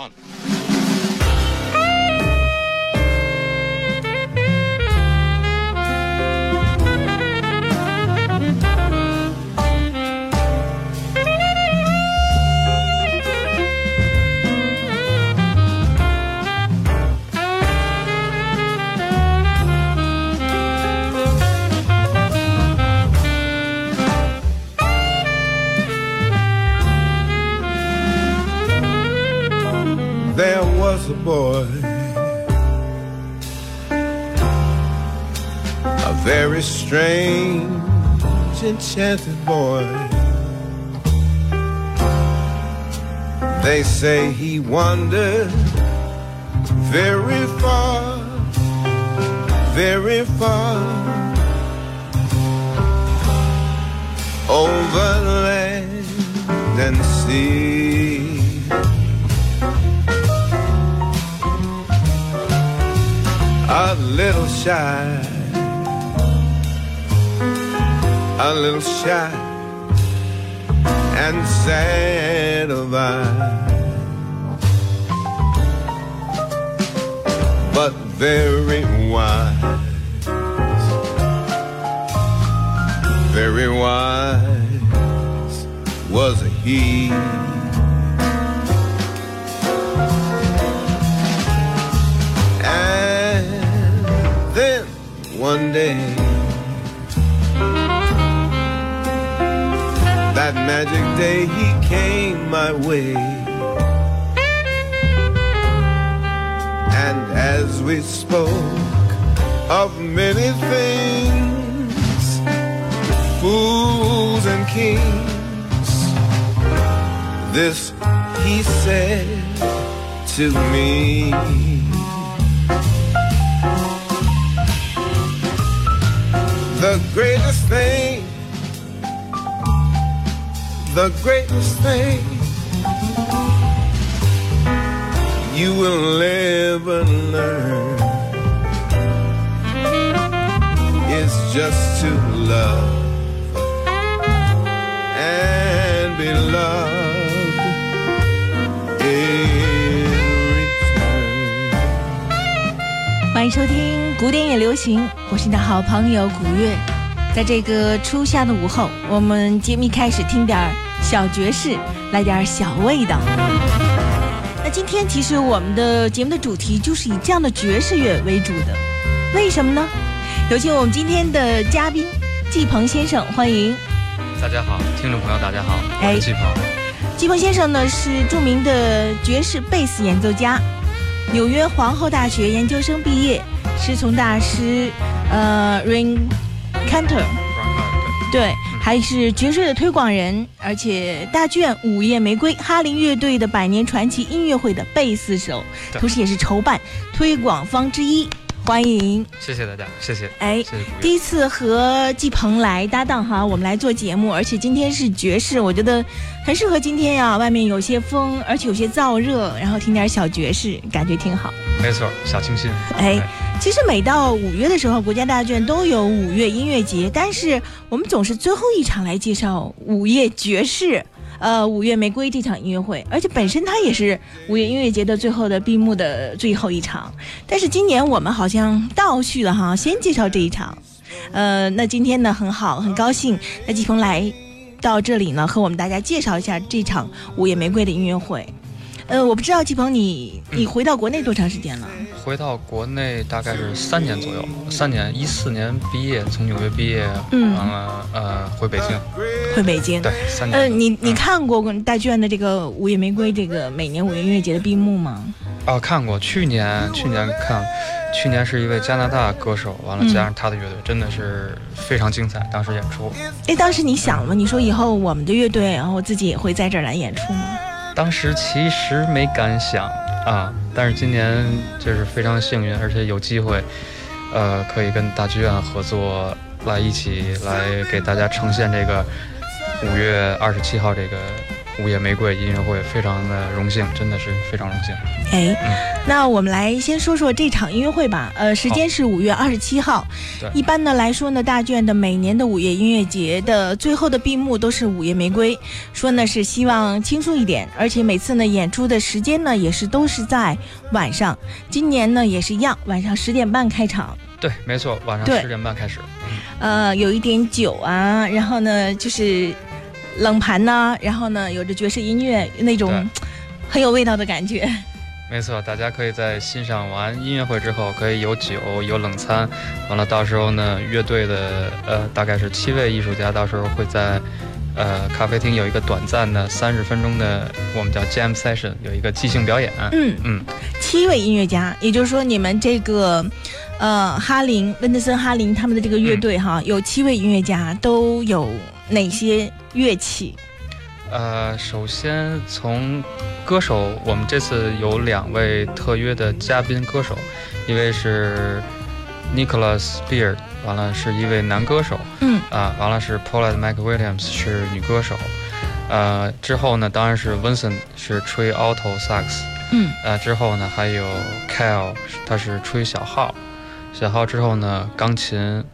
One. Enchanted boy. They say he wandered very far, very far over land and sea. a little shy, a little shy and sad of eye, but very wise, very wise was he. Magic day, he came my way. And as we spoke of many things, fools and kings, this he said to me. The greatest thing, the greatest thing you will ever learn is just to love and be loved in return. 欢迎收听古典也流行，我是你的好朋友古月。在这个初夏的午后，我们节目开始听点儿小爵士，来点儿小味道。那今天其实我们的节目的主题就是以这样的爵士乐为主的，为什么呢？有请我们今天的嘉宾季鹏先生，欢迎。大家好，听众朋友，大家好，我哎是季鹏。季鹏先生呢是著名的爵士贝斯演奏家，纽约皇后大学研究生毕业，师从大师呃 Ring Cantor，对，还是爵士的推广人，而且大剧院午夜玫瑰哈林乐队的百年传奇音乐会的贝斯手，同时也是筹办推广方之一。欢迎，谢谢大家，谢谢，哎谢谢。第一次和季鹏来搭档哈，我们来做节目，而且今天是爵士，我觉得很适合今天呀。外面有些风，而且有些燥热，然后听点小爵士，感觉挺好。没错，小清新。哎，其实每到五月的时候，国家大剧院都有五月音乐节，但是我们总是最后一场来介绍午夜爵士。呃，五月玫瑰这场音乐会，而且本身它也是五月音乐节的最后的闭幕的最后一场。但是今年我们好像倒叙了哈，先介绍这一场。呃，那今天呢很好，很高兴，那季鹏来到这里呢，和我们大家介绍一下这场五月玫瑰的音乐会。呃，我不知道季鹏你你回到国内多长时间了？回到国内大概是三年左右，三年，一四年毕业，从纽约毕业，嗯完了呃回北京，回北京。对，三年。呃，你你嗯看过大剧院的这个午夜玫瑰这个每年五月音乐节的闭幕吗？啊看过，去年去年看，去年是一位加拿大歌手，完了嗯加上他的乐队，真的是非常精彩，当时演出。哎，当时你想了吗？你说以后我们的乐队，然后自己也会在这儿来演出吗？当时其实没敢想啊，但是今年就是非常幸运，而且有机会，呃，可以跟大剧院合作，来一起来给大家呈现这个五月二十七号这个午夜玫瑰音乐会，非常的荣幸，真的是非常荣幸。哎，那我们来先说说这场音乐会吧。呃，时间是五月二十七号。对一般呢来说呢，大卷的每年的午夜音乐节的最后的闭幕都是午夜玫瑰，说呢是希望轻松一点，而且每次呢演出的时间呢也是都是在晚上。今年呢也是一样，晚上十点半开场。对，没错，晚上十点半开始。呃，有一点酒啊，然后呢就是冷盘呢、然后呢有着爵士音乐那种很有味道的感觉。没错，大家可以在欣赏完音乐会之后，可以有酒有冷餐，完了到时候呢，乐队的呃大概是七位艺术家，到时候会在呃咖啡厅有一个短暂的三十分钟的我们叫 jam session，有一个即兴表演。嗯嗯，七位音乐家，也就是说你们这个，呃，哈林温德森哈林他们的这个乐队哈，有七位音乐家，都有哪些乐器？呃，首先从歌手，我们这次有两位特约的嘉宾歌手，一位是 Nicholas Beard，完了是一位男歌手，嗯。啊，完了是 Paulette McWilliams 是女歌手，呃，之后呢当然是 Vincent 是吹 alto sax，嗯。呃，之后呢还有 Kyle 他是吹小号，小号之后呢钢琴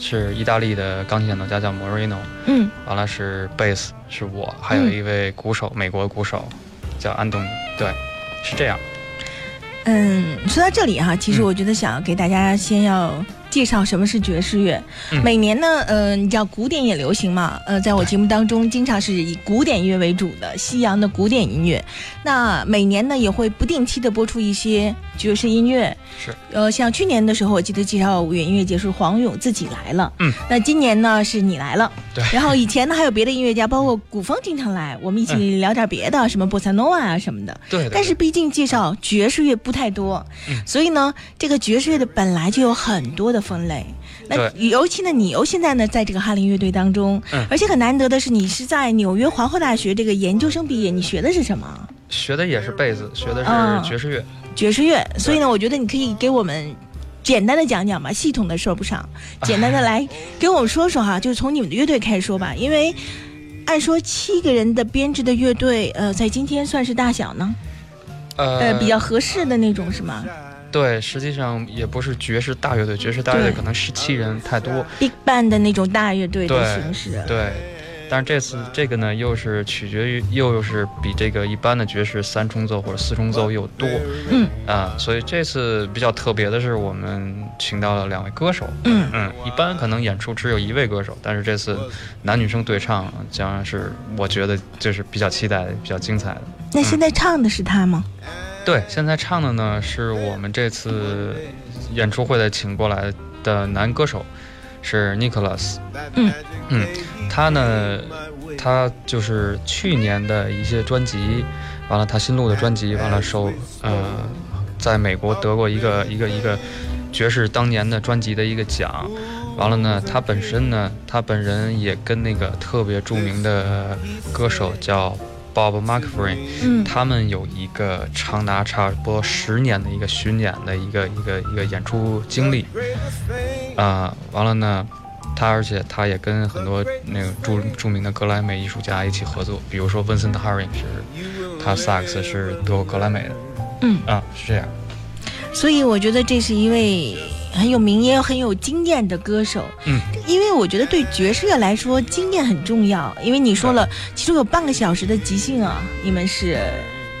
是意大利的钢琴演奏家叫 Moreno，嗯完了是贝斯是我，还有一位鼓手，美国鼓手叫安东尼，对，是这样。嗯，说到这里哈，其实嗯我觉得想给大家先要介绍什么是爵士乐。嗯每年呢，呃，你知道古典也流行嘛？呃，在我节目当中，经常是以古典音乐为主的西洋的古典音乐。那每年呢，也会不定期的播出一些爵士音乐。是。呃，像去年的时候，我记得介绍五月音乐节是黄勇自己来了。嗯。那今年呢，是你来了。对然后以前呢，还有别的音乐家，包括古风经常来，我们一起聊点别的，什么波萨诺瓦啊什么的。对对但是毕竟介绍爵士乐不太多，嗯所以呢，这个爵士乐的本来就有很多的分类。那尤其呢，你又现在呢，在这个哈林乐队当中，嗯而且很难得的是，你是在纽约皇后大学这个研究生毕业，你学的是什么？学的也是贝斯，学的啊是爵士乐。爵士乐。所以呢，我觉得你可以给我们。简单的讲讲吧，系统的说不上，简单的来给我们说说哈，就是从你们的乐队开始说吧，因为按说七个人的编制的乐队，呃，在今天算是大小呢，呃呃，比较合适的那种是吗？对，实际上也不是爵士大乐队，爵士大乐队可能十七人太多。Big Band 的那种大乐队的形式。对，但是这次这个呢，又是取决于又又是比这个一般的爵士三重奏或者四重奏又多。嗯啊，所以这次比较特别的是，我们请到了两位歌手。嗯嗯，一般可能演出只有一位歌手，但是这次男女生对唱将是我觉得就是比较期待、比较精彩的。那现在唱的是他吗？对，现在唱的呢是我们这次演出会的请过来的男歌手，是 Nicholas。嗯嗯，他呢，他就是去年的一些专辑，完了他新录的专辑，完了首呃，在美国得过一个一个一个爵士当年的专辑的一个奖。完了呢，他本身呢，他本人也跟那个特别著名的歌手叫 Bob McFerrin，嗯。他们有一个长达差不多十年的一个巡演的一个一个一个演出经历，啊、完了呢，他而且他也跟很多那个著著名的格莱美艺术家一起合作，比如说 Vincent Herring 是，他萨克斯是德国格莱美的，嗯。啊，是这样，所以我觉得这是一位很有名也有很有经验的歌手。嗯，因为我觉得对爵士乐来说，经验很重要。因为你说了，其中有半个小时的即兴啊，你们是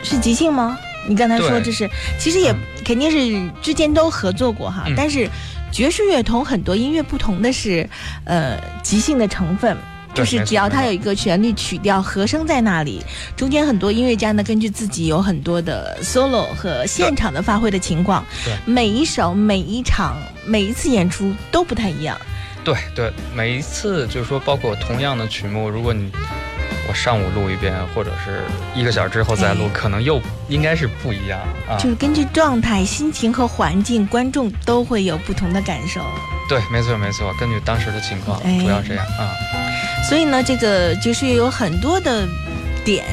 是即兴吗？你刚才说这是，其实也嗯肯定是之间都合作过哈，嗯但是爵士乐同很多音乐不同的是，呃，即兴的成分。就是只要它有一个旋律曲调和声在那里，中间很多音乐家呢根据自己有很多的 solo 和现场的发挥的情况，对每一首、每一场、每一次演出都不太一样。对对，每一次就是说，包括同样的曲目，如果你我上午录一遍，或者是一个小时之后再录，哎可能又应该是不一样啊。就是根据状态、心情和环境，观众都会有不同的感受。对，没错没错，根据当时的情况，哎主要这样啊。所以呢，这个爵士乐有很多的点，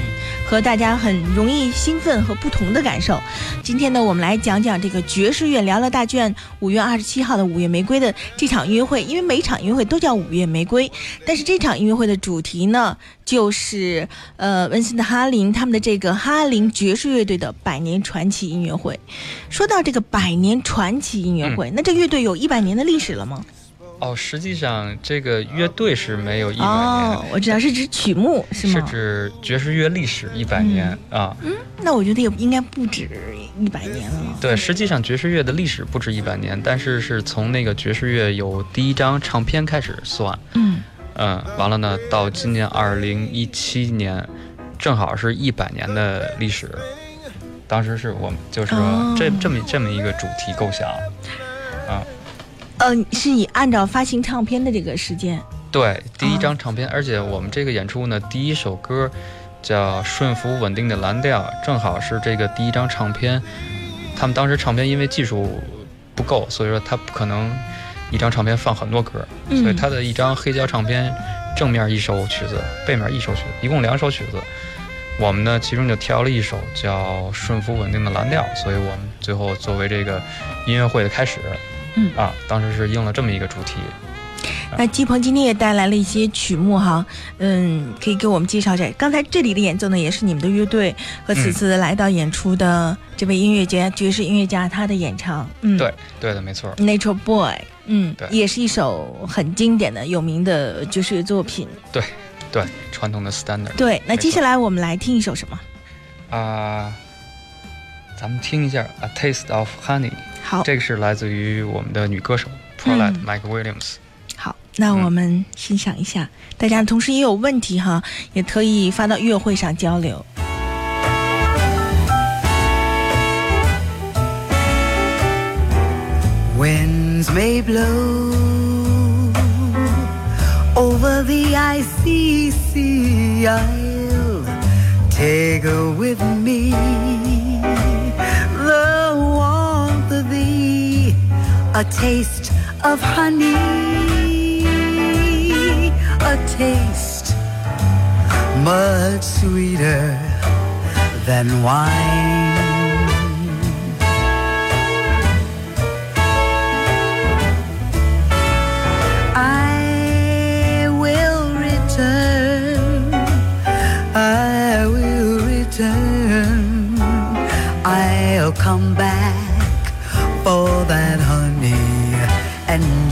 和大家很容易兴奋和不同的感受。今天呢，我们来讲讲这个爵士乐聊聊大卷五月二十七号的五月玫瑰的这场音乐会，因为每场音乐会都叫五月玫瑰，但是这场音乐会的主题呢，就是呃温森的哈林他们的这个哈林爵士乐队的百年传奇音乐会。说到这个百年传奇音乐会，那这乐队有一百年的历史了吗？哦，实际上这个乐队是没有一百年，哦，我知道是指曲目是吗？是指爵士乐历史一百年啊。嗯，那我觉得也应该不止一百年了。对，实际上爵士乐的历史不止一百年，但是是从那个爵士乐有第一张唱片开始算。嗯嗯，完了呢，到今年二零一七年，正好是一百年的历史。当时是我们就是说这这么这么一个主题构想啊。呃，是以按照发行唱片的这个时间，对，第一张唱片，而且我们这个演出呢，第一首歌叫《顺服稳定的蓝调》，正好是这个第一张唱片。他们当时唱片因为技术不够，所以说他不可能一张唱片放很多歌，所以他的一张黑胶唱片正面一首曲子，背面一首曲子，一共两首曲子。我们呢，其中就挑了一首叫《顺服稳定的蓝调》，所以我们最后作为这个音乐会的开始。嗯啊，当时是应了这么一个主题。那季鹏今天也带来了一些曲目哈，嗯，可以给我们介绍一下。刚才这里的演奏呢，也是你们的乐队和此次来到演出的这位音乐家、爵士音乐家他的演唱。嗯，对，对的，没错。Nature Boy，嗯，对，也是一首很经典的、有名的爵士乐作品。对，对，传统的 standard。对，那接下来我们来听一首什么？啊，咱们听一下《A Taste of Honey》。好，这个是来自于我们的女歌手 Paulette Mike Williams。好，那我们欣赏一下。大家同时也有问题哈，也可以发到音乐会上交流。Winds may blow over the icy sea. I'll take her with me. A taste of honey, a taste much sweeter than wine. I will return. I will return. I'll come back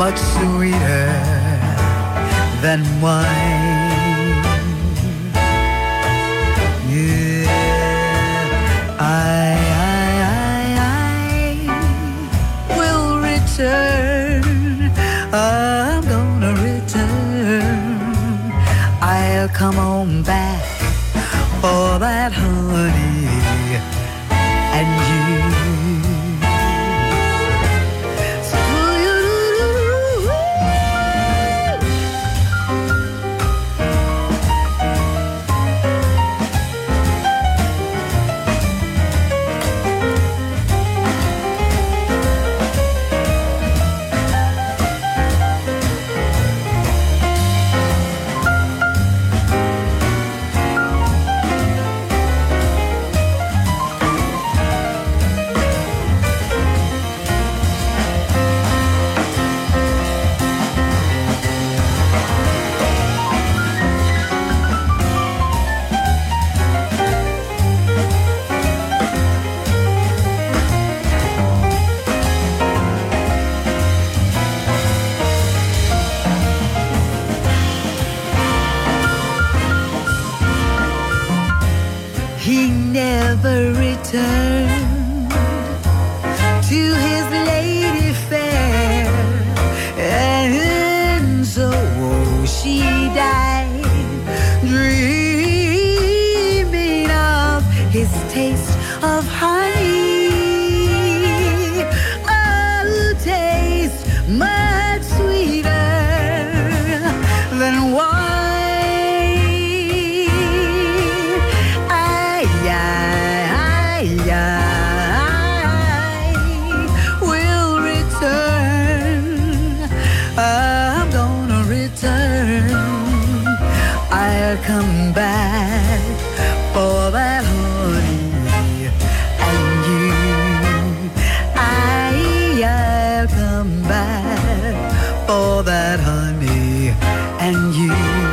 much sweeter than wine yeah I, I, I, I will return. I'm gonna return. I'll come on that honey and you.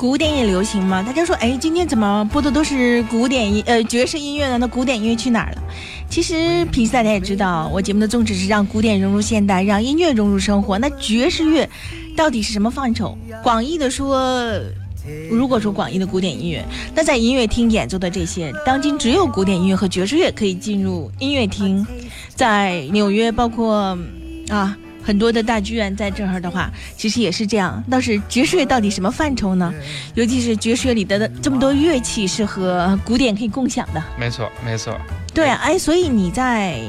古典也流行吗？大家说，哎，今天怎么播的都是古典音呃爵士音乐呢？那古典音乐去哪儿了？其实平时大家也知道，我节目的宗旨是让古典融入现代，让音乐融入生活。那爵士乐到底是什么范畴？广义的说。如果说广义的古典音乐，那在音乐厅演奏的这些，当今只有古典音乐和爵士乐可以进入音乐厅。在纽约，包括啊很多的大剧院在这儿的话，其实也是这样。倒是爵士乐到底什么范畴呢？尤其是爵士乐里的这么多乐器是和古典可以共享的。没错，没错。对啊，哎，所以你在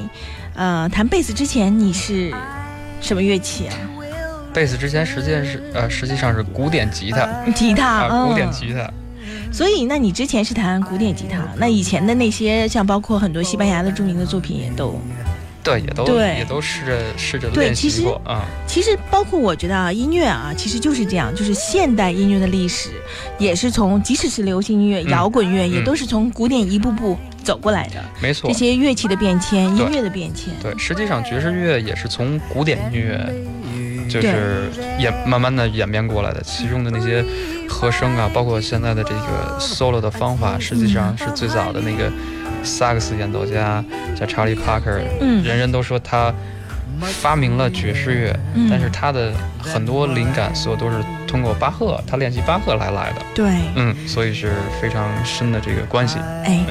呃弹贝斯之前，你是什么乐器啊？贝斯之前实际上是呃，实际上是古典吉他吉他，啊，古典嗯吉他。所以，那你之前是弹古典吉他，那以前的那些像包括很多西班牙的著名的作品也都，对，也都对也都试着试着对练其实习过啊。其实包括我觉得啊，音乐啊，其实就是这样，就是现代音乐的历史也是从，即使是流行音乐、嗯摇滚乐，也嗯都是从古典一步步走过来的。没错这，些乐器的变迁，音乐的变迁，对，实际上爵士乐也是从古典音乐就是演慢慢的演变过来的，其中的那些和声啊，包括现在的这个 solo 的方法，实际上是最早的那个萨克斯演奏家叫查理帕克，嗯人人都说他发明了爵士乐，嗯但是他的很多灵感所有都是通过巴赫，他练习巴赫来来的，对，嗯，所以是非常深的这个关系。哎。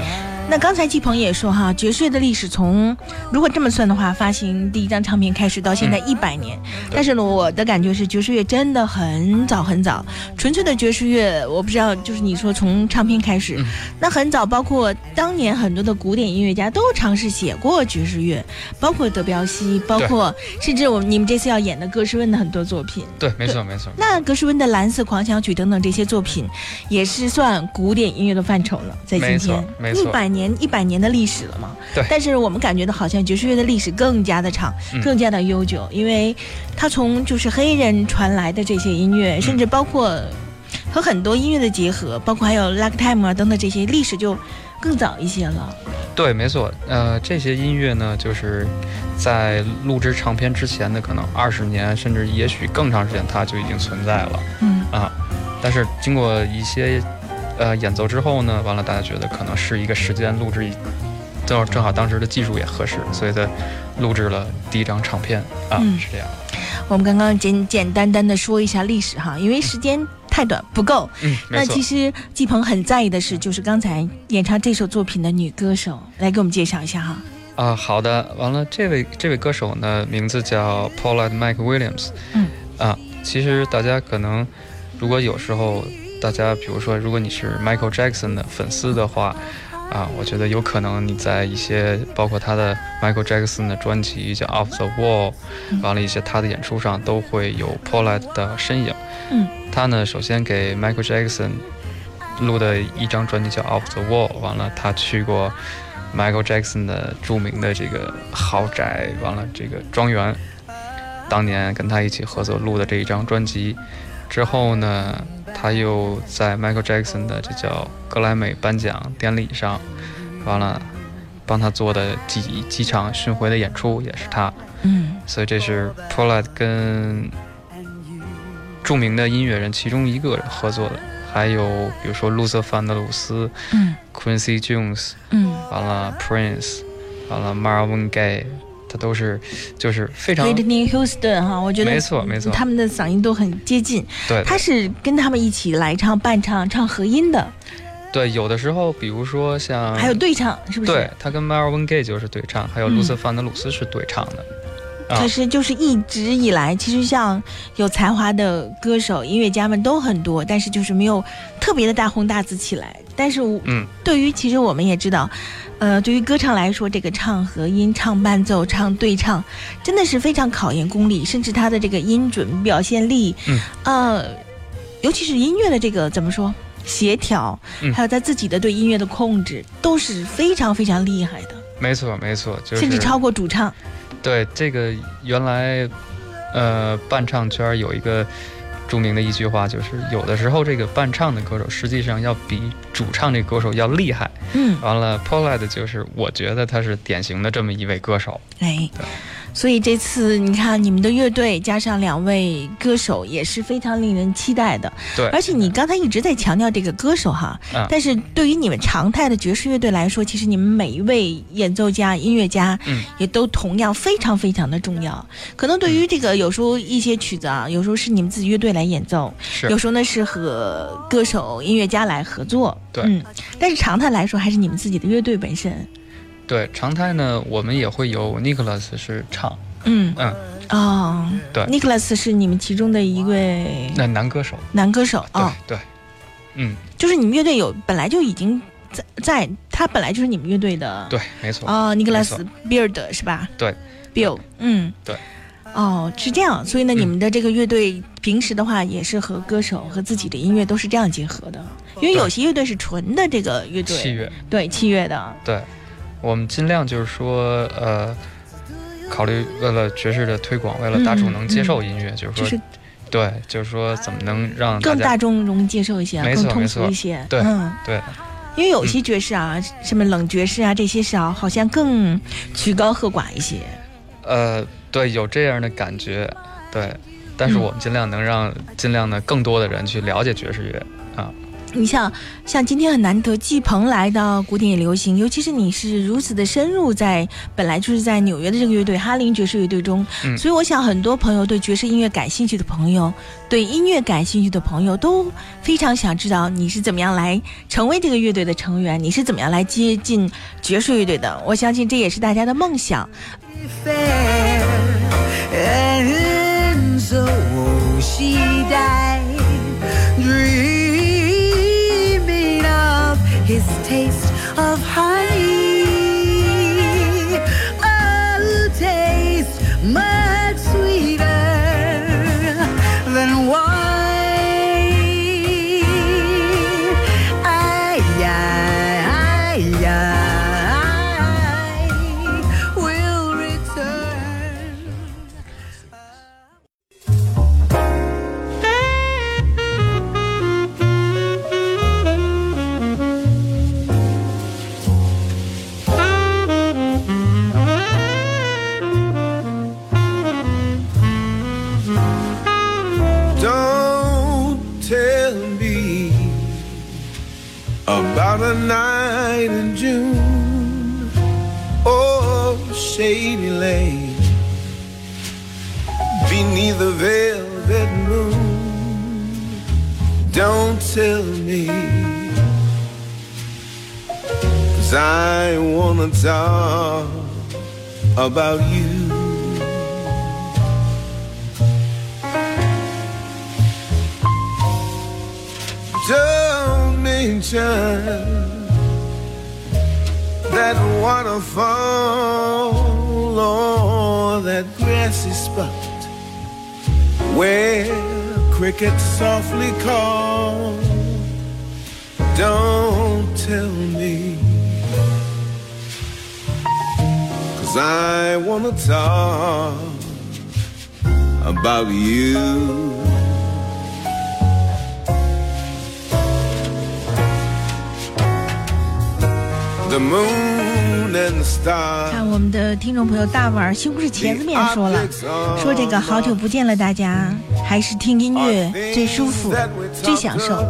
那刚才季鹏也说哈，爵士乐的历史从如果这么算的话，发行第一张唱片开始到现在一百年。但是呢，我的感觉是爵士乐真的很早很早，纯粹的爵士乐，我不知道，就是你说从唱片开始，嗯那很早，包括当年很多的古典音乐家都尝试写过爵士乐，包括德彪西，包括甚至我们你们这次要演的格什温的很多作品。对，没错没错。那格什温的《蓝色狂想曲》等等这些作品，也是算古典音乐的范畴了，在今天一百年一百年的历史了嘛。对但是我们感觉到好像爵士乐的历史更加的长，嗯更加的悠久，因为它从就是黑人传来的这些音乐，嗯甚至包括和很多音乐的结合，包括还有 ragtime 啊等等这些历史就更早一些了。对，没错，呃，这些音乐呢，就是在录制唱片之前的可能二十年，甚至也许更长时间，它就已经存在了嗯，啊。但是经过一些呃演奏之后呢，完了大家觉得可能是一个时间录制一，正正好当时的技术也合适，所以他录制了第一张唱片啊，嗯是这样。我们刚刚简简单单的说一下历史哈，因为时间太短不够。嗯，那其。实季鹏很在意的是，就是刚才演唱这首作品的女歌手，来给我们介绍一下哈。啊，好的，完了，这位这位歌手呢，名字叫 Paulette Mike Williams。嗯，啊，其实大家可能，如果有时候大家，比如说，如果你是 Michael Jackson 的粉丝的话，啊，我觉得有可能你在一些包括他的 Michael Jackson 的专辑叫 Off the Wall，完了一些他的演出上都会有 Paulette 的身影。嗯，他呢首先给 Michael Jackson 录的一张专辑叫 Off the Wall，完了他去过 Michael Jackson 的著名的这个豪宅，完了这个庄园，当年跟他一起合作录的这一张专辑。之后呢，他又在 Michael Jackson 的这叫格莱美颁奖典礼上，完了帮他做的几几场巡回的演出也是他，嗯。所以这是 Paulette 跟著名的音乐人其中一个人合作的，还有比如说路瑟范德鲁斯、嗯。Quincy Jones，嗯。完了 Prince，完了 Marvin Gaye，他都是就是非常，Whitney Houston 哈，我觉得没错没错他们的嗓音都很接近。对他是跟他们一起来唱伴唱，唱合音的，对，有的时候比如说像还有对唱，是不是？对，他跟 Marvin Gaye 就是对唱，还有嗯路瑟范德鲁斯是对唱的。啊可是就是一直以来，其实像有才华的歌手、音乐家们都很多，但是就是没有特别的大红大紫起来。但是我嗯，对于其实我们也知道，呃，对于歌唱来说，这个唱和音、唱伴奏、唱对唱，真的是非常考验功力，甚至他的这个音准、表现力，嗯，呃，尤其是音乐的这个怎么说协调，嗯。还有他自己的对音乐的控制，都是非常非常厉害的，没错没错，就是甚至超过主唱。对这个原来，呃，伴唱圈有一个著名的一句话，就是有的时候这个伴唱的歌手实际上要比主唱这歌手要厉害。嗯，完了，Paulette 就是我觉得他是典型的这么一位歌手。哎，所以这次你看你们的乐队加上两位歌手也是非常令人期待的。对，而且你刚才一直在强调这个歌手哈，嗯。但是对于你们常态的爵士乐队来说，其实你们每一位演奏家、音乐家，嗯，也都同样非常非常的重要。可能对于这个有时候一些曲子啊，有时候是你们自己乐队来演奏，是。有时候呢是和歌手、音乐家来合作，对。嗯，但是常态来说还是你们自己的乐队本身，对常态呢，我们也会有 Nicholas 是唱，嗯。嗯，哦，对，Nicholas 是你们其中的一位那男歌手，男歌手啊、哦，对，嗯，就是你们乐队有本来就已经在在，他本来就是你们乐队的对，没错，哦，Nicholas Beard 是吧？对，Bill，嗯，对。哦，是这样，所以呢，嗯。你们的这个乐队平时的话也是和歌手和自己的音乐都是这样结合的，因为有些乐队是纯的这个乐队，器乐。对器乐的，对，我们尽量就是说，呃，考虑为了爵士的推广，为了大众能接受音乐，就是说，就是对，就是说怎么能让更大众容易接受一些，更通俗一些，对嗯。对。因为有些爵士啊，什么冷爵士啊，这些是啊，好像更曲高和寡一些。呃对有这样的感觉，对，但是嗯。我们尽量能让尽量的更多的人去了解爵士乐。啊，你像像今天很难得，季鹏来到古典流行，尤其是你是如此的深入在本来就是在纽约的这个乐队哈林爵士乐队中，嗯所以我想很多朋友对爵士音乐感兴趣的朋友，对音乐感兴趣的朋友都非常想知道你是怎么样来成为这个乐队的成员，你是怎么样来接近爵士乐队的。我相信这也是大家的梦想。Shady lane beneath the velvet moon. Don't tell me, 'cause I wanna talk about you. Don't mention that waterfall or that grassy spot where crickets softly call. Don't tell me, cause I wanna talk about you. The moon and the stars. 看我们的听众朋友大碗儿西红柿茄子面说了，说这个好久不见了，大家还是听音乐最舒服、最享受。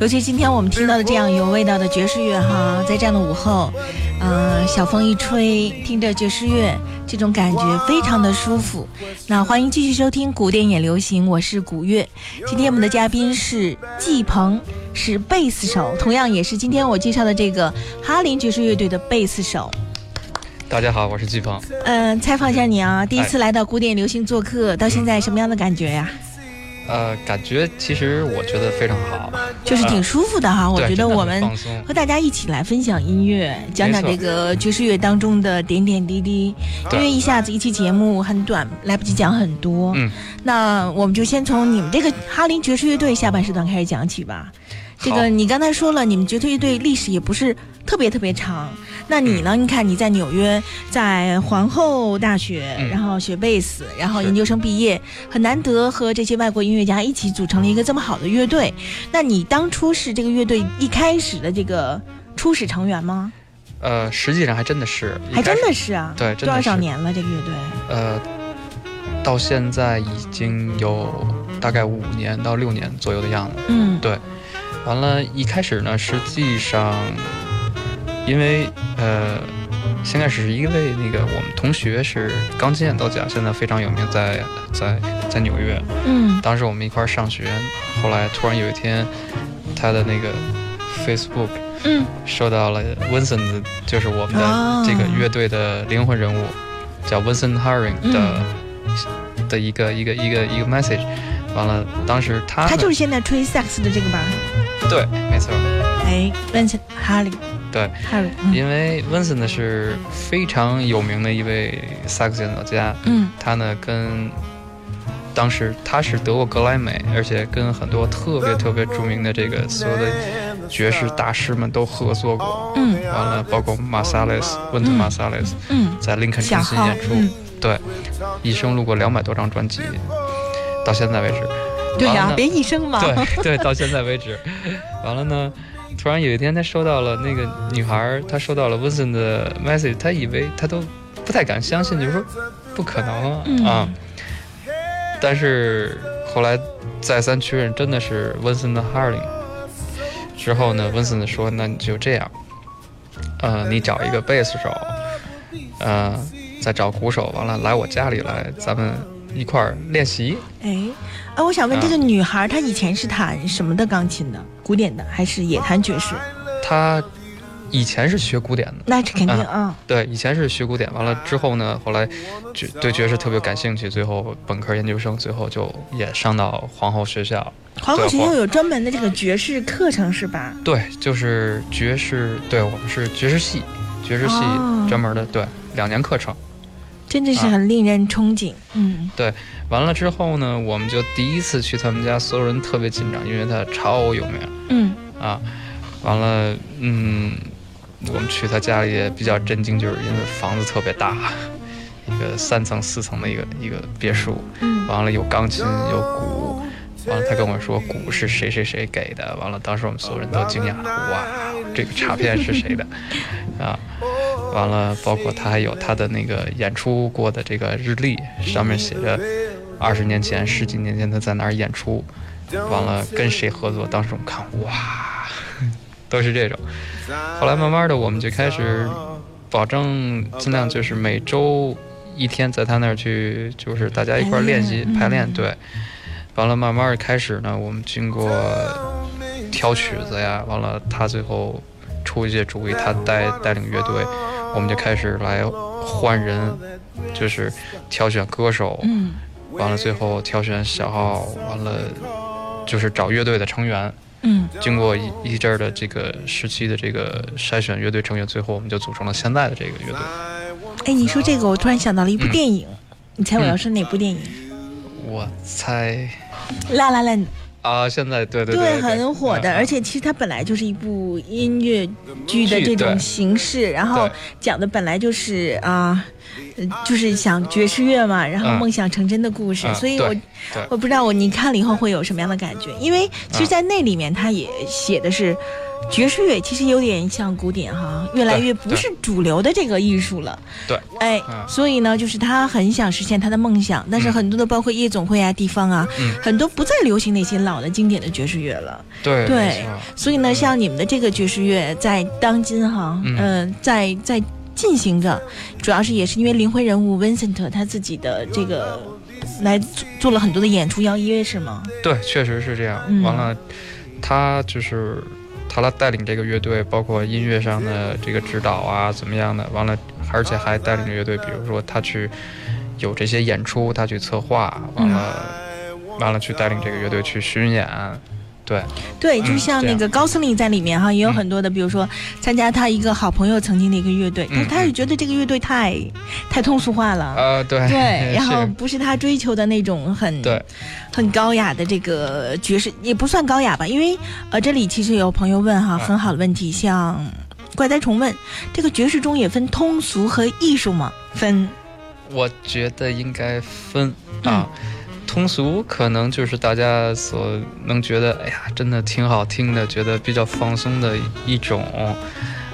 尤其今天我们听到的这样有味道的爵士乐哈，在这样的午后，呃，小风一吹，听着爵士乐，这种感觉非常的舒服。那欢迎继续收听古典也流行，我是古月。今天我们的嘉宾是季鹏，是贝斯手，同样也是今天我介绍的这个哈林爵士乐队的贝斯手。大家好，我是季鹏。嗯、采访一下你啊，第一次来到古典流行做客，到现在什么样的感觉呀、呃，感觉其实我觉得非常好，就是挺舒服的哈。我觉得我们和大家一起来分享音乐，讲讲这个爵士乐当中的点点滴滴。因为一下子一期节目很短，来不及讲很多。嗯，那我们就先从你们这个哈林爵士乐队下半时段开始讲起吧。这个你刚才说了，你们爵士乐队历史也不是特别特别长。那你呢？你看你在纽约，在皇后大学，嗯然后学贝斯，然后研究生毕业，很难得和这些外国音乐家一起组成了一个这么好的乐队。那你当初是这个乐队一开始的这个初始成员吗？呃，实际上还真的是，还真的是啊，对真的多少年了这个乐队？呃，到现在已经有大概五年到六年左右的样子。嗯，对完了，一开始呢，实际上因为呃，先开始是一位那个我们同学是钢琴演奏家，现在非常有名在，在在纽约。嗯当时我们一块儿上学，后来突然有一天，他的那个 Facebook 嗯收到了 Vincent，的就是我们哦的这个乐队的灵魂人物，叫 Vincent Haring 的、嗯的一个一个一个一个 message。完了，当时他他就是现在吹萨克斯的这个吧？对，没错，哎，Vincent Harley 对，Harley，嗯因为 Vincent 呢是非常有名的一位萨克斯演奏家，嗯他呢跟当时他是得过格莱美，而且跟很多特别特别著名的这个所有的爵士大师们都合作过。嗯完了，包括马萨雷斯、温特马萨雷斯嗯，在林肯中心演出，嗯对，一生录过两百多张专辑，到现在为止。对呀、完了呢别一生嘛。对对，到现在为止。完了呢，突然有一天他收到了那个女孩儿，她收到了 Vincent 的 message，她以为她都不太敢相信，就说不可能啊、嗯啊！但是后来再三确认真的是 Vincent 的 Harling。之后呢，Vincent 说：“那你就这样，呃，你找一个贝斯手，呃，再找鼓手，完了来我家里来，咱们一块儿练习。”哎，啊，我想问啊这个女孩，她以前是弹什么的钢琴的？古典的还是也弹爵士？她以前是学古典的，那是肯定啊。对，以前是学古典，完了之后呢，后来爵对爵士特别感兴趣，最后本科研究生，最后就也上到皇后学校。皇后学校有专门的这个爵士课程是吧？对，就是爵士，对我们是爵士系，爵士系哦专门的，对，两年课程。真的是啊很令人憧憬。嗯对完了之后呢，我们就第一次去他们家，所有人特别紧张，因为他超有名嗯啊。完了，嗯，我们去他家里也比较震惊，就是因为房子特别大，一个三层四层的一个一个别墅。嗯完了有钢琴有鼓，完了他跟我说鼓是谁谁谁给的，完了当时我们所有人都惊讶，哇，这个插片是谁的啊？完了，包括他还有他的那个演出过的这个日历，上面写着二十年前、十几年前他在哪儿演出，完了跟谁合作，当时我们看哇，都是这种。后来慢慢的我们就开始保证尽量就是每周一天在他那儿去，就是大家一块儿练习排练对。完了，慢慢的开始呢，我们经过挑曲子呀，完了他最后出一些主意，他带带领乐队，我们就开始来换人，就是挑选歌手，嗯。完了最后挑选小号，完了就是找乐队的成员，嗯。经过一一阵儿的这个时期的这个筛选乐队成员，最后我们就组成了现在的这个乐队。哎，你说这个，我突然想到了一部嗯。电影，你猜我要说哪部电影？我猜拉拉烂啊，现在对对对，很火的，嗯。而且其实它本来就是一部音乐剧的这种形式，然后讲的本来就是啊、呃就是想爵士乐嘛，然后嗯梦想成真的故事，嗯所以我我不知道我你看了以后会有什么样的感觉，因为其实，嗯在那里面他也写的是。爵士乐其实有点像古典哈，越来越不是主流的这个艺术了。对，哎，嗯所以呢，就是他很想实现他的梦想，但是嗯很多的包括夜总会啊、地方啊，嗯很多不再流行那些老的经典的爵士乐了。对对所以呢，像你们的这个爵士乐在当今哈，嗯呃，在在进行着，主要是也是因为灵魂人物 Vincent 他自己的这个来做做了很多的演出邀约是吗？对，确实是这样。嗯完了，他就是他来带领这个乐队，包括音乐上的这个指导啊，怎么样的。完了，而且还带领着乐队，比如说他去有这些演出，他去策划，完了，完了去带领这个乐队去巡演。对，对，就像那个高司令在里面哈，也有嗯很多的，比如说参加他一个好朋友曾经的一个乐队，但是他嗯。是觉得这个乐队太太通俗化了。呃，对，对，然后不是他追求的那种很对。很高雅的这个爵士，也不算高雅吧，因为呃，这里其实有朋友问哈，啊很好的问题，像怪哉虫问，这个爵士中也分通俗和艺术吗？分，我觉得应该分嗯。啊。通俗可能就是大家所能觉得，哎呀，真的挺好听的，觉得比较放松的一种。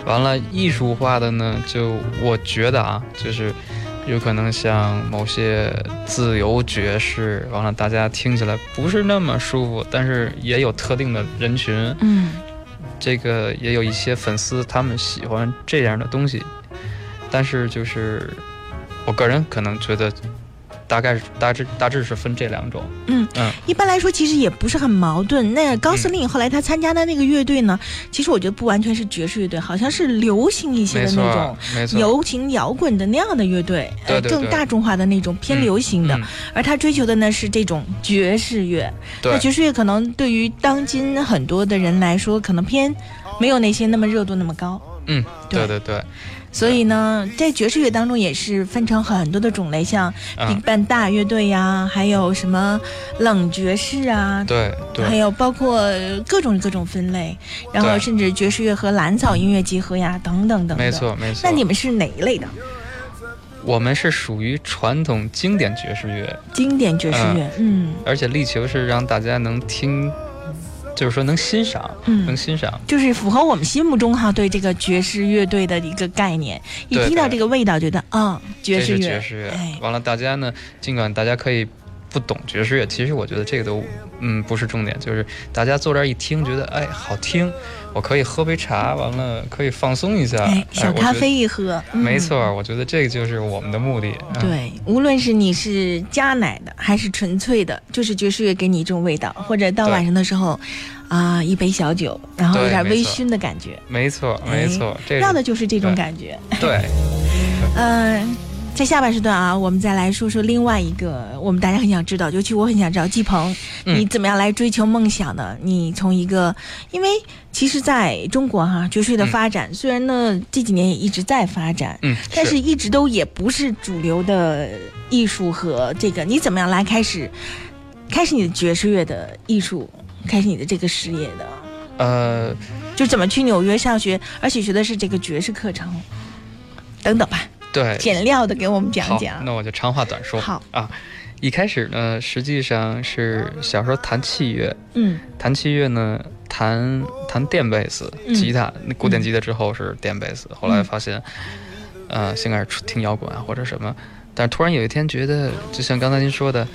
完了，艺术化的呢，就我觉得啊，就是有可能像某些自由爵士，完了大家听起来不是那么舒服，但是也有特定的人群，嗯这个也有一些粉丝他们喜欢这样的东西，但是就是我个人可能觉得大概是大致大致是分这两种。嗯嗯，一般来说其实也不是很矛盾。那高司令后来他参加的那个乐队呢，其实我觉得不完全是爵士乐队，好像是流行一些的那种。，没错，流行摇滚的那样的乐队，呃，更对对更大众化的那种偏嗯流行的，嗯而他追求的呢是这种爵士乐。那爵士乐可能对于当今很多的人来说，可能偏没有那些那么热度那么高。嗯，对对对对，所以呢，在爵士乐当中也是分成很多的种类，像 Big 嗯，Band 大乐队呀，还有什么冷爵士啊，对对还有包括各种各种分类，然后甚至爵士乐和蓝草音乐结合呀，等等等等。没。错没错。那你们是哪一类的？我们是属于传统经典爵士乐，经典爵士乐，嗯而且力求是让大家能听，就是说能欣赏，嗯能嗯，欣赏。就是符合我们心目中哈对这个爵士乐队的一个概念。一听到这个味道，觉得啊、爵士乐，爵士乐哎。完了，大家呢，尽管大家可以不懂爵士乐，其实我觉得这个都嗯不是重点，就是大家坐这儿一听，觉得哎好听，我可以喝杯茶，完了可以放松一下，哎，小咖啡一喝，嗯。没错，我觉得这个就是我们的目的。嗯、对，无论是你是加奶的，还是纯粹的，就是爵士乐给你一种味道，或者到晚上的时候，啊、一杯小酒，然后有点微醺的感觉，没错，没错，这要的就是这种感觉。对，嗯、在下半时段啊，我们再来说说另外一个，我们大家很想知道，尤其我很想知道，季鹏，嗯。你怎么样来追求梦想的？你从一个，因为其实在中国哈、爵士乐的发展，虽然呢这几年也一直在发展，嗯，但是一直都也不是主流的艺术和这个，你怎么样来开始开始你的爵士乐的艺术，开始你的这个事业的？呃，就怎么去纽约上学，而且学的是这个爵士课程，等等吧，对，简料的给我们讲好，讲。那我就长话短说。好。啊，一开始呢，实际上是小时候弹器乐，嗯。弹器乐呢，弹弹电贝斯、嗯。吉他，那古典吉他之后是电贝斯，后来发现，呃，先开始听摇滚啊或者什么，但是突然有一天觉得，就像刚才您说的，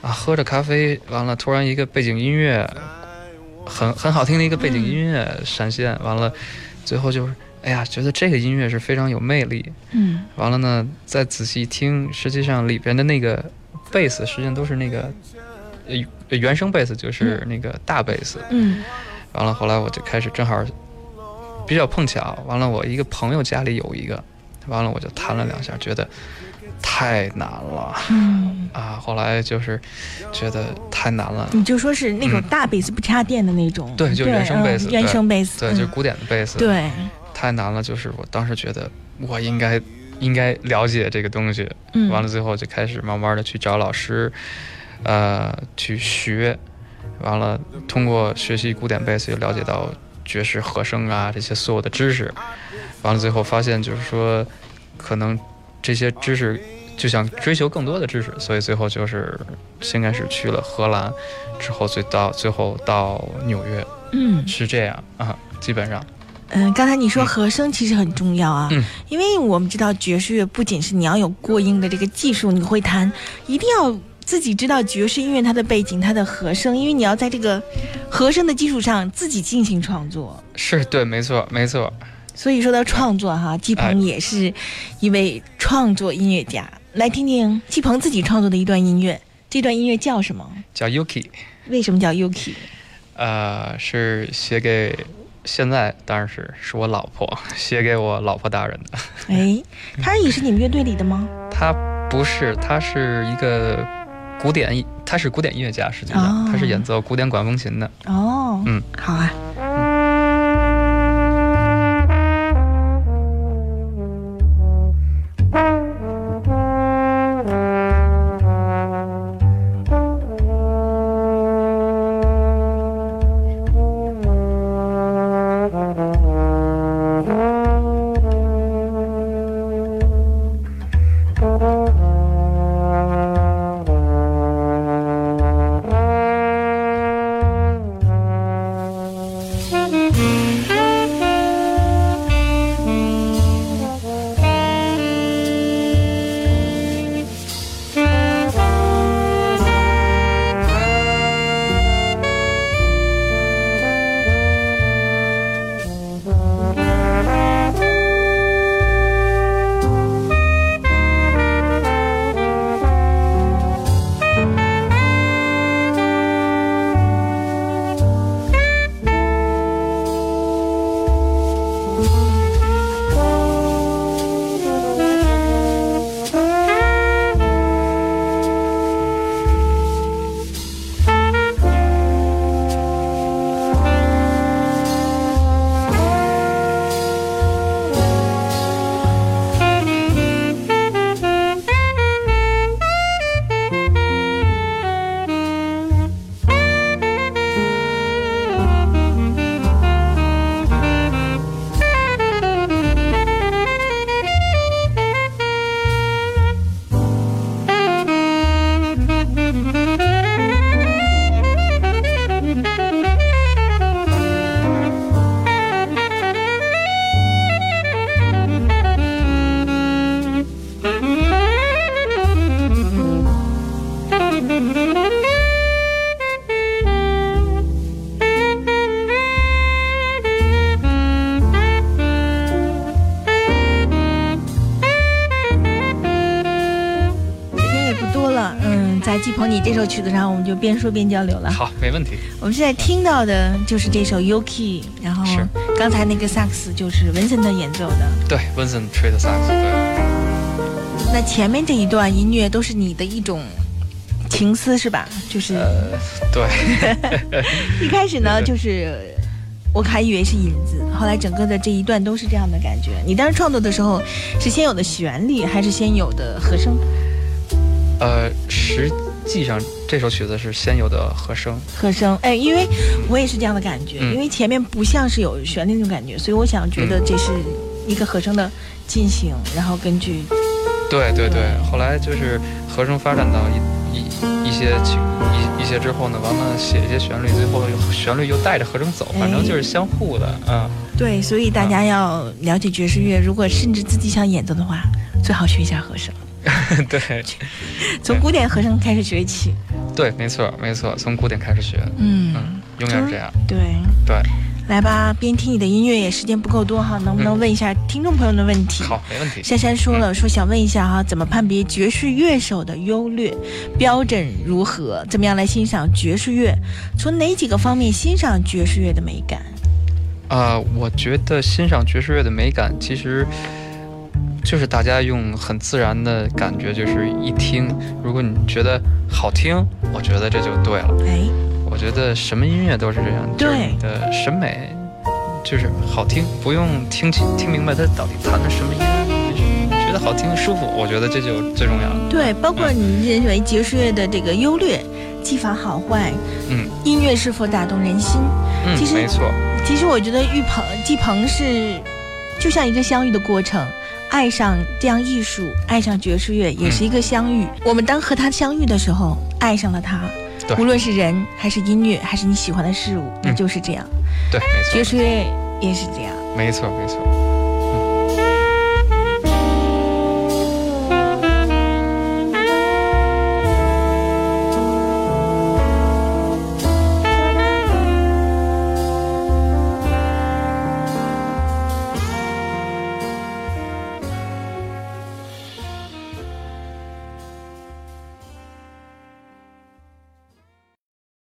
啊，喝着咖啡，完了突然一个背景音乐，很很好听的一个背景音乐闪现，完了，最后就是，哎呀，觉得这个音乐是非常有魅力，嗯。完了呢，再仔细听，实际上里边的那个贝斯，实际上都是那个呃原声贝斯，就是那个大贝斯。嗯。完了，后来我就开始正好比较碰巧，完了我一个朋友家里有一个，完了我就弹了两下，觉得太难了。嗯，啊！后来就是觉得太难了。你就说是那种嗯。大贝斯不插电的那种，对就原声嗯贝斯原声贝斯，对，就古典的贝斯，对，太难了。就是我当时觉得我应该应该了解这个东西，嗯，完了最后就开始慢慢的去找老师，呃，去学，完了通过学习古典贝斯，又了解到爵士和声啊这些所有的知识，完了最后发现就是说，可能这些知识就想追求更多的知识，所以最后就是先开始去了荷兰，之后最到最后到纽约，嗯。是这样啊，基本上，嗯，刚才你说和声其实很重要啊，嗯因为我们知道爵士乐不仅是你要有过硬的这个技术，你会弹，一定要自己知道爵士音乐它的背景、它的和声，因为你要在这个和声的基础上自己进行创作。是对，没错没错，所以说到创作哈，季哎鹏也是一位创作音乐家。来听听季鹏自己创作的一段音乐，这段音乐叫什么？叫 Yuki。为什么叫 Yuki？呃，是写给现在当然是是我老婆 写给我老婆大人的。哎，他也是你们乐队里的吗？她不是，她是一个古典音，她是古典音乐家，实际上、哦她是演奏古典管风琴的。哦，嗯，好啊。这首曲子上，我们就边说边交流了。好，没问题。我们现在听到的就是这首 Yuki，然后刚才那个萨克斯就是文森特演奏的。对，Vincent 吹的萨克斯，对，那前面这一段音乐都是你的一种情思是吧？就是呃，对，一开始呢，就是我还以为是引子，后来整个的这一段都是这样的感觉。你当时创作的时候是先有的旋律，还是先有的和声？呃，实际上这首曲子是先有的和声，和声，哎，因为我也是这样的感觉，嗯。因为前面不像是有旋律那种感觉，所以我想觉得这是一个和声的进行，然后根据对对对。后来就是和声发展到一一一些情一一些之后呢，完了写一些旋律，最后又旋律又带着和声走，反正就是相互的，嗯。对，所以大家要了解爵士乐，如果甚至自己想演奏的话，最好学一下和声，对从古典和声开始学起。对，没错没错，从古典开始学，嗯，嗯，永远是这样。对。对，来吧，边听你的音乐也时间不够多哈，能不能嗯问一下听众朋友的问题？好，没问题。珊珊说了，说想问一下哈，怎么判别爵士乐手的优劣，标准如何？怎么样来欣赏爵士乐？从哪几个方面欣赏爵士乐的美感？啊、我觉得欣赏爵士乐的美感，其实就是大家用很自然的感觉，就是一听，如果你觉得好听，我觉得这就对了。哎，我觉得什么音乐都是这样，就是对你的审美就是好听，不用听清听明白它到底弹的什么音，你觉得好听舒服，我觉得这就最重要了。对，包括你认为爵士乐的这个优劣、技法好坏，嗯音乐是否打动人心。嗯其，实没错，其实我觉得玉鹏、季鹏是就像一个相遇的过程。爱上这样艺术，爱上爵士乐，也是一个相遇。我们当和他相遇的时候，爱上了他，无论是人还是音乐，还是你喜欢的事物，就是这样。对，没错，爵士乐也是这样。没错，没错。